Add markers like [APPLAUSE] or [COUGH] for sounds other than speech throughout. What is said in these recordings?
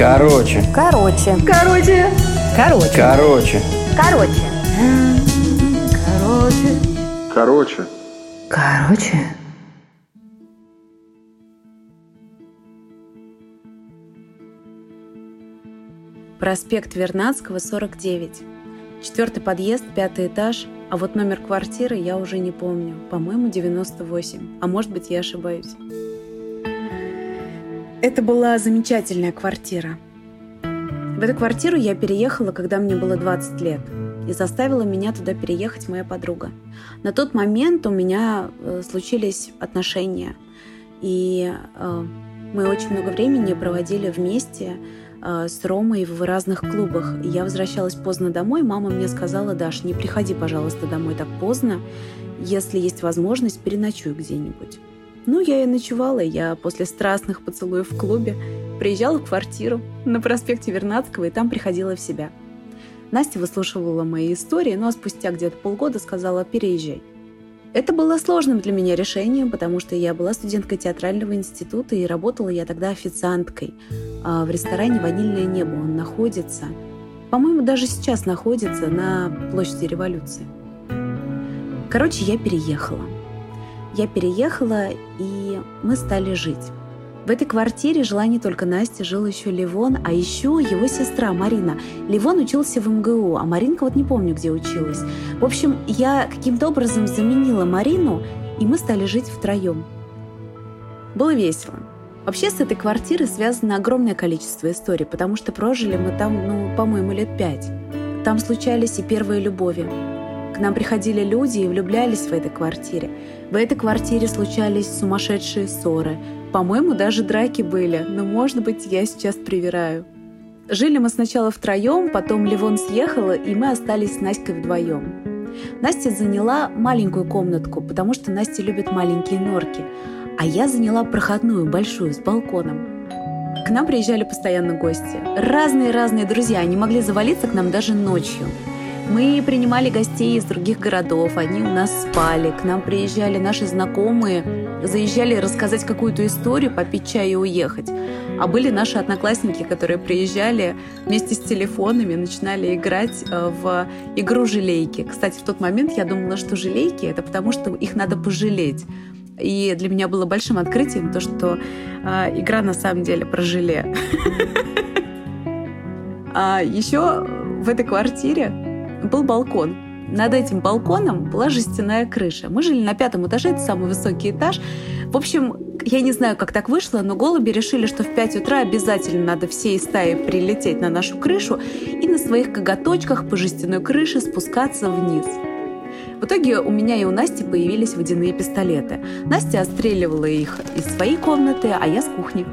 Короче. Короче. Короче. Короче. Короче. Короче. Короче. Короче. Короче. Проспект Вернадского, 49. Четвертый подъезд, пятый этаж, а вот номер квартиры я уже не помню. По-моему, 98. А может быть, я ошибаюсь. Это была замечательная квартира. В эту квартиру я переехала, когда мне было 20 лет. И заставила меня туда переехать моя подруга. На тот момент у меня э, случились отношения. И э, мы очень много времени проводили вместе э, с Ромой в разных клубах. Я возвращалась поздно домой. Мама мне сказала, Даш, не приходи, пожалуйста, домой так поздно. Если есть возможность, переночуй где-нибудь. Ну, я и ночевала. Я после страстных поцелуев в клубе приезжала в квартиру на проспекте Вернадского и там приходила в себя. Настя выслушивала мои истории, но спустя где-то полгода сказала «переезжай». Это было сложным для меня решением, потому что я была студенткой театрального института и работала я тогда официанткой а в ресторане «Ванильное небо». Он находится, по-моему, даже сейчас находится на площади революции. Короче, я переехала. Я переехала, и мы стали жить. В этой квартире жила не только Настя, жил еще Ливон, а еще его сестра Марина. Ливон учился в МГУ, а Маринка вот не помню, где училась. В общем, я каким-то образом заменила Марину, и мы стали жить втроем. Было весело. Вообще с этой квартирой связано огромное количество историй, потому что прожили мы там, ну, по-моему, лет пять. Там случались и первые любови. Нам приходили люди и влюблялись в этой квартире. В этой квартире случались сумасшедшие ссоры. По-моему, даже драки были, но, может быть, я сейчас привираю. Жили мы сначала втроем, потом Ливон съехала, и мы остались с Настей вдвоем. Настя заняла маленькую комнатку, потому что Настя любит маленькие норки, а я заняла проходную, большую, с балконом. К нам приезжали постоянно гости. Разные-разные друзья, они могли завалиться к нам даже ночью. Мы принимали гостей из других городов, они у нас спали, к нам приезжали наши знакомые, заезжали рассказать какую-то историю, попить чай и уехать. А были наши одноклассники, которые приезжали вместе с телефонами, начинали играть э, в игру «Желейки». Кстати, в тот момент я думала, что «Желейки» — это потому, что их надо пожалеть. И для меня было большим открытием то, что э, игра на самом деле про желе. [LAUGHS] А еще в этой квартире был балкон. Над этим балконом была жестяная крыша. Мы жили на пятом этаже, это самый высокий этаж. В общем, я не знаю, как так вышло, но голуби решили, что в 5 утра обязательно надо всей стаи прилететь на нашу крышу и на своих коготочках по жестяной крыше спускаться вниз. В итоге у меня и у Насти появились водяные пистолеты. Настя отстреливала их из своей комнаты, а я с кухни.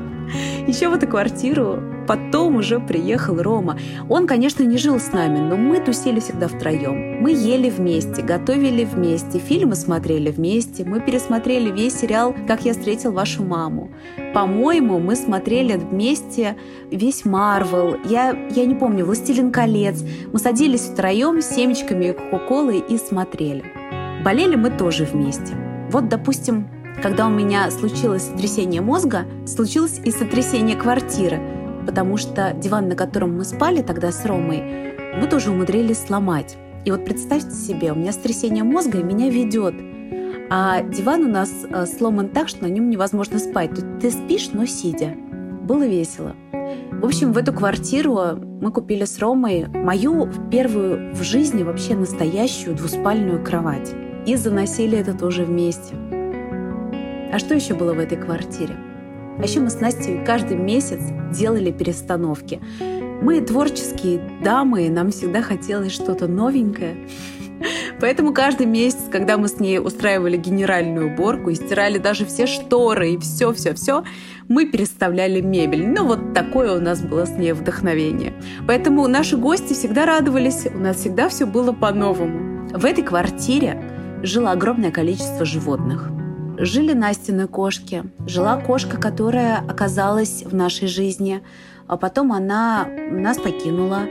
Еще в эту квартиру потом уже приехал Рома. Он, конечно, не жил с нами, но мы тусили всегда втроем. Мы ели вместе, готовили вместе, фильмы смотрели вместе. Мы пересмотрели весь сериал «Как я встретил вашу маму». По-моему, мы смотрели вместе весь Марвел. Я, я не помню, «Властелин колец». Мы садились втроем с семечками и кока-колой и смотрели. Болели мы тоже вместе. Вот, допустим, когда у меня случилось сотрясение мозга, случилось и сотрясение квартиры, потому что диван, на котором мы спали тогда с Ромой, мы тоже умудрились сломать. И вот представьте себе, у меня сотрясение мозга и меня ведет. А диван у нас э, сломан так, что на нем невозможно спать. Тут ты спишь, но сидя. Было весело. В общем, в эту квартиру мы купили с Ромой мою первую в жизни вообще настоящую двуспальную кровать. И заносили это тоже вместе. А что еще было в этой квартире? А еще мы с Настей каждый месяц делали перестановки. Мы творческие дамы, нам всегда хотелось что-то новенькое. [LAUGHS] Поэтому каждый месяц, когда мы с ней устраивали генеральную уборку и стирали даже все шторы и все-все-все, мы переставляли мебель. Ну, вот такое у нас было с ней вдохновение. Поэтому наши гости всегда радовались, у нас всегда все было по-новому. В этой квартире жило огромное количество животных жили Настины кошки. Жила кошка, которая оказалась в нашей жизни, а потом она нас покинула.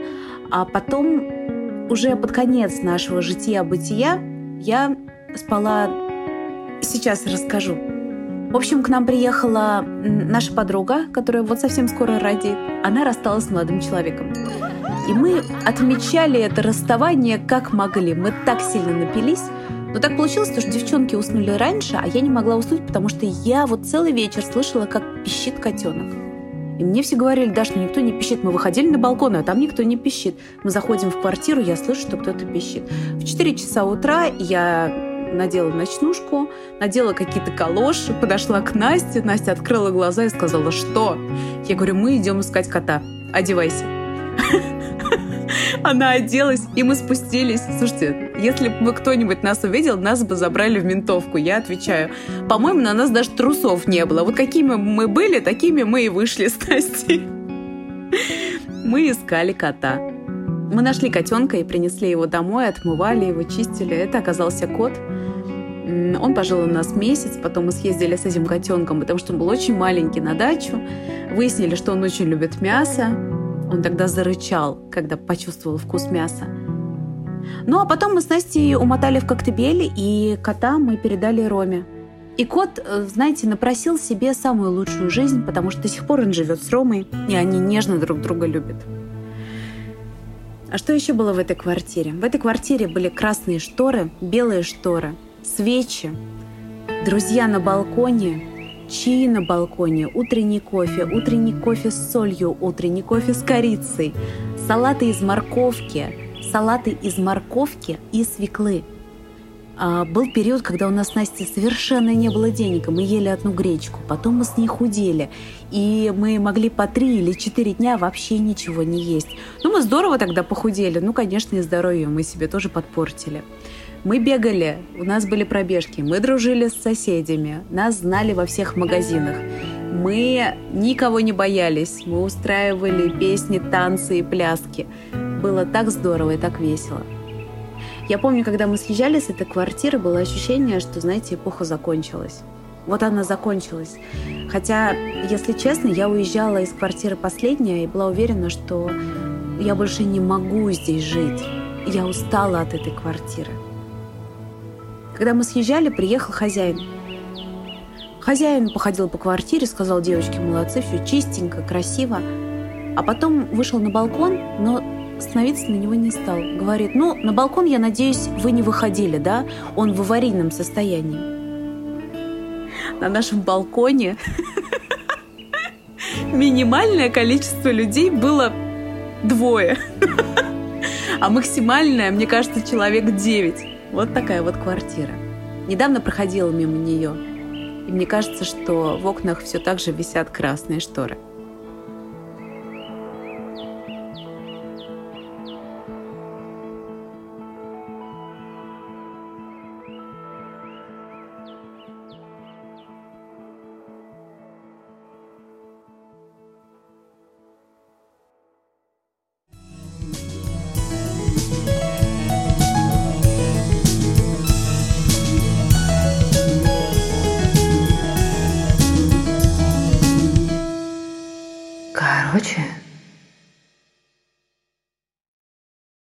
А потом, уже под конец нашего жития-бытия, я спала... Сейчас расскажу. В общем, к нам приехала наша подруга, которая вот совсем скоро родит. Она рассталась с молодым человеком. И мы отмечали это расставание как могли. Мы так сильно напились. Но так получилось, что девчонки уснули раньше, а я не могла уснуть, потому что я вот целый вечер слышала, как пищит котенок. И мне все говорили, Даш, ну никто не пищит. Мы выходили на балкон, а там никто не пищит. Мы заходим в квартиру, я слышу, что кто-то пищит. В 4 часа утра я надела ночнушку, надела какие-то калоши, подошла к Насте. Настя открыла глаза и сказала, что? Я говорю, мы идем искать кота. Одевайся. [LAUGHS] Она оделась, и мы спустились. Слушайте, если бы кто-нибудь нас увидел, нас бы забрали в ментовку. Я отвечаю. По-моему, на нас даже трусов не было. Вот какими мы были, такими мы и вышли с Настей. Мы искали кота. Мы нашли котенка и принесли его домой, отмывали его, чистили. Это оказался кот. Он пожил у нас месяц, потом мы съездили с этим котенком, потому что он был очень маленький на дачу. Выяснили, что он очень любит мясо. Он тогда зарычал, когда почувствовал вкус мяса. Ну а потом мы с Настей умотали в Коктебель, и кота мы передали Роме. И кот, э, знаете, напросил себе самую лучшую жизнь, потому что до сих пор он живет с Ромой, и они нежно друг друга любят. А что еще было в этой квартире? В этой квартире были красные шторы, белые шторы, свечи, друзья на балконе, чаи на балконе, утренний кофе, утренний кофе с солью, утренний кофе с корицей, салаты из морковки, салаты из морковки и свеклы. А, был период, когда у нас с Настей совершенно не было денег, и мы ели одну гречку. Потом мы с ней худели, и мы могли по три или четыре дня вообще ничего не есть. Ну, мы здорово тогда похудели. Ну, конечно, и здоровье мы себе тоже подпортили. Мы бегали, у нас были пробежки, мы дружили с соседями, нас знали во всех магазинах. Мы никого не боялись, мы устраивали песни, танцы и пляски. Было так здорово и так весело. Я помню, когда мы съезжали с этой квартиры, было ощущение, что, знаете, эпоха закончилась. Вот она закончилась. Хотя, если честно, я уезжала из квартиры последняя и была уверена, что я больше не могу здесь жить. Я устала от этой квартиры. Когда мы съезжали, приехал хозяин. Хозяин походил по квартире, сказал девочке, молодцы, все чистенько, красиво. А потом вышел на балкон, но становиться на него не стал. Говорит, ну, на балкон, я надеюсь, вы не выходили, да? Он в аварийном состоянии. На нашем балконе [LAUGHS] минимальное количество людей было двое. [LAUGHS] А максимальное, мне кажется, человек девять. Вот такая вот квартира. Недавно проходила мимо нее, и мне кажется, что в окнах все так же висят красные шторы.